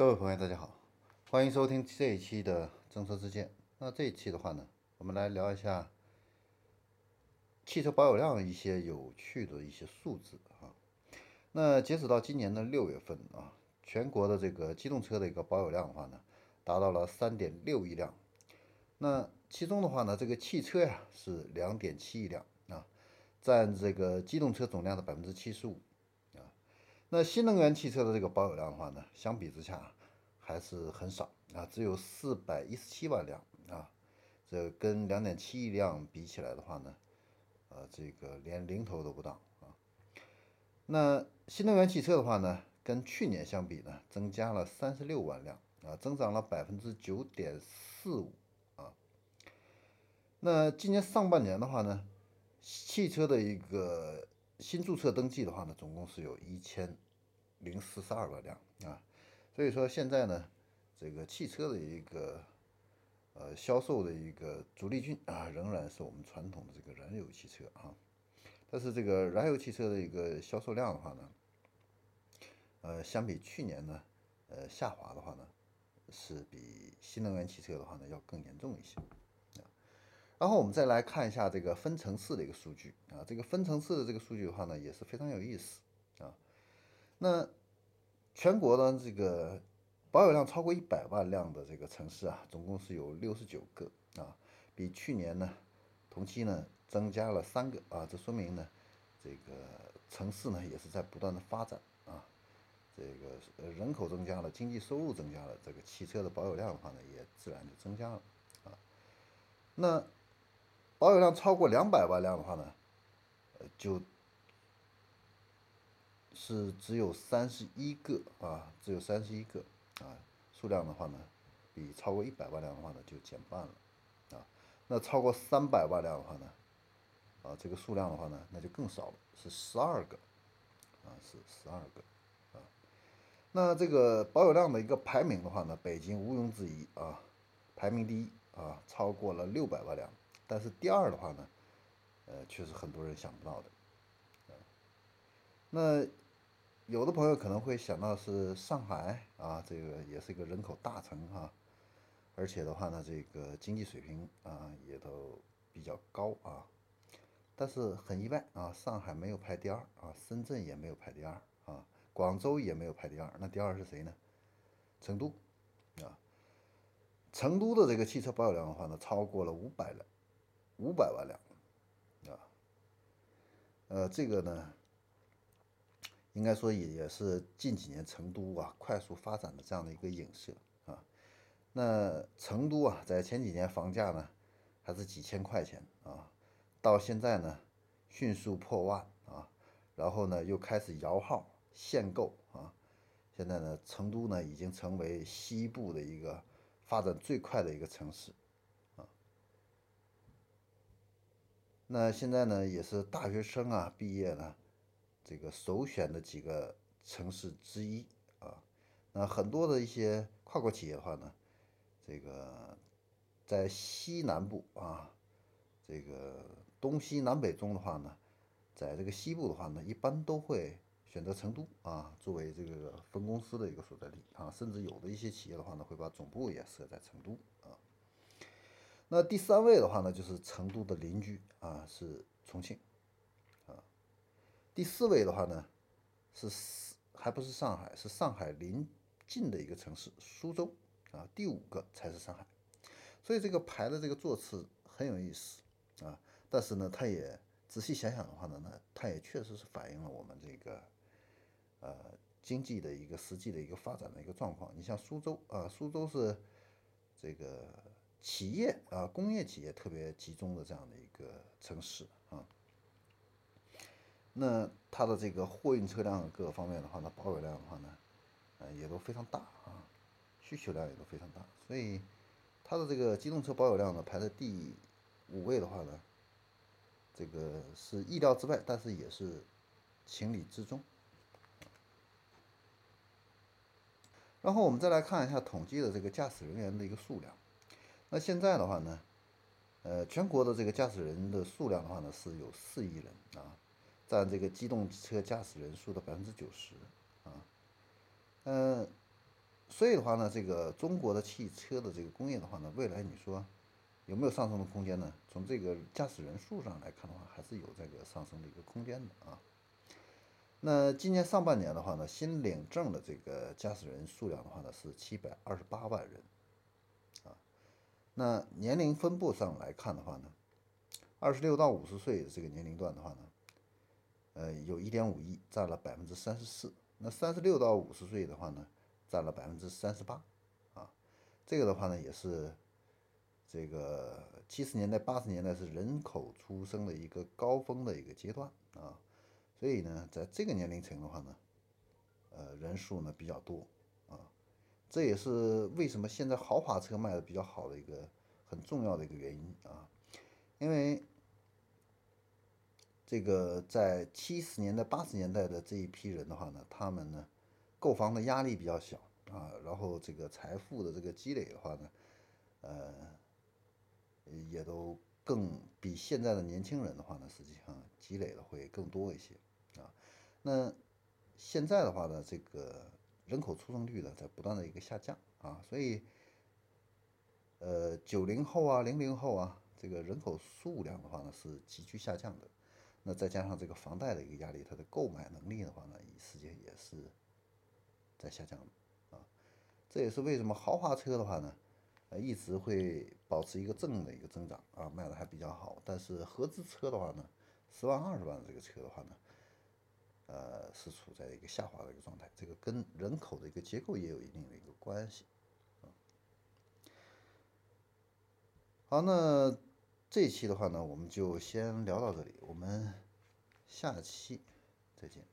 各位朋友，大家好，欢迎收听这一期的政策之见。那这一期的话呢，我们来聊一下汽车保有量一些有趣的一些数字啊。那截止到今年的六月份啊，全国的这个机动车的一个保有量的话呢，达到了三点六亿辆。那其中的话呢，这个汽车呀是两点七亿辆啊，占这个机动车总量的百分之七十五。那新能源汽车的这个保有量的话呢，相比之下还是很少啊，只有四百一十七万辆啊，这跟两点七亿辆比起来的话呢，呃，这个连零头都不到啊。那新能源汽车的话呢，跟去年相比呢，增加了三十六万辆啊，增长了百分之九点四五啊。那今年上半年的话呢，汽车的一个新注册登记的话呢，总共是有一千零四十二万辆啊，所以说现在呢，这个汽车的一个呃销售的一个主力军啊，仍然是我们传统的这个燃油汽车啊，但是这个燃油汽车的一个销售量的话呢，呃，相比去年呢，呃，下滑的话呢，是比新能源汽车的话呢要更严重一些。然后我们再来看一下这个分层次的一个数据啊，这个分层次的这个数据的话呢，也是非常有意思啊。那全国的这个保有量超过一百万辆的这个城市啊，总共是有六十九个啊，比去年呢同期呢增加了三个啊，这说明呢这个城市呢也是在不断的发展啊，这个人口增加了，经济收入增加了，这个汽车的保有量的话呢也自然就增加了啊。那保有量超过两百万辆的话呢，呃，就是只有三十一个啊，只有三十一个啊，数量的话呢，比超过一百万辆的话呢就减半了啊。那超过三百万辆的话呢，啊，这个数量的话呢那就更少了，是十二个啊，是十二个啊。那这个保有量的一个排名的话呢，北京毋庸置疑啊，排名第一啊，超过了六百万辆。但是第二的话呢，呃，确实很多人想不到的，那有的朋友可能会想到是上海啊，这个也是一个人口大城哈，而且的话呢，这个经济水平啊也都比较高啊，但是很意外啊，上海没有排第二啊，深圳也没有排第二啊，广州也没有排第二，那第二是谁呢？成都啊，成都的这个汽车保有量的话呢，超过了五百辆。五百万辆，啊，呃，这个呢，应该说也也是近几年成都啊快速发展的这样的一个影射啊。那成都啊，在前几年房价呢还是几千块钱啊，到现在呢迅速破万啊，然后呢又开始摇号限购啊，现在呢成都呢已经成为西部的一个发展最快的一个城市。那现在呢，也是大学生啊毕业呢，这个首选的几个城市之一啊。那很多的一些跨国企业的话呢，这个在西南部啊，这个东西南北中的话呢，在这个西部的话呢，一般都会选择成都啊作为这个分公司的一个所在地啊，甚至有的一些企业的话呢，会把总部也设在成都啊。那第三位的话呢，就是成都的邻居啊，是重庆，啊，第四位的话呢，是还不是上海，是上海临近的一个城市苏州啊，第五个才是上海，所以这个排的这个座次很有意思啊，但是呢，它也仔细想想的话呢，那它也确实是反映了我们这个呃经济的一个实际的一个发展的一个状况。你像苏州啊，苏州是这个。企业啊，工业企业特别集中的这样的一个城市啊，那它的这个货运车辆各个方面的话呢，保有量的话呢，呃，也都非常大啊，需求量也都非常大，所以它的这个机动车保有量呢排在第五位的话呢，这个是意料之外，但是也是情理之中。然后我们再来看一下统计的这个驾驶人员的一个数量。那现在的话呢，呃，全国的这个驾驶人的数量的话呢，是有四亿人啊，占这个机动车驾驶人数的百分之九十啊。嗯，所以的话呢，这个中国的汽车的这个工业的话呢，未来你说有没有上升的空间呢？从这个驾驶人数上来看的话，还是有这个上升的一个空间的啊。那今年上半年的话呢，新领证的这个驾驶人数量的话呢是七百二十八万人，那年龄分布上来看的话呢，二十六到五十岁这个年龄段的话呢，呃，有一点五亿，占了百分之三十四。那三十六到五十岁的话呢，占了百分之三十八，啊，这个的话呢也是这个七十年代、八十年代是人口出生的一个高峰的一个阶段啊。所以呢，在这个年龄层的话呢，呃，人数呢比较多，这也是为什么现在豪华车卖的比较好的一个很重要的一个原因啊。因为这个在七十年代、八十年代的这一批人的话呢，他们呢购房的压力比较小啊，然后这个财富的这个积累的话呢，呃，也都更比现在的年轻人的话呢，实际上积累的会更多一些。啊，那现在的话呢，这个人口出生率呢在不断的一个下降啊，所以，呃，九零后啊、零零后啊，这个人口数量的话呢是急剧下降的。那再加上这个房贷的一个压力，它的购买能力的话呢，实际上也是在下降的啊。这也是为什么豪华车的话呢，呃，一直会保持一个正的一个增长啊，卖的还比较好。但是合资车的话呢，十万、二十万的这个车的话呢，呃，是处在一个下滑的一个状态，这个跟人口的一个结构也有一定的一个关系。好，那这一期的话呢，我们就先聊到这里，我们下期再见。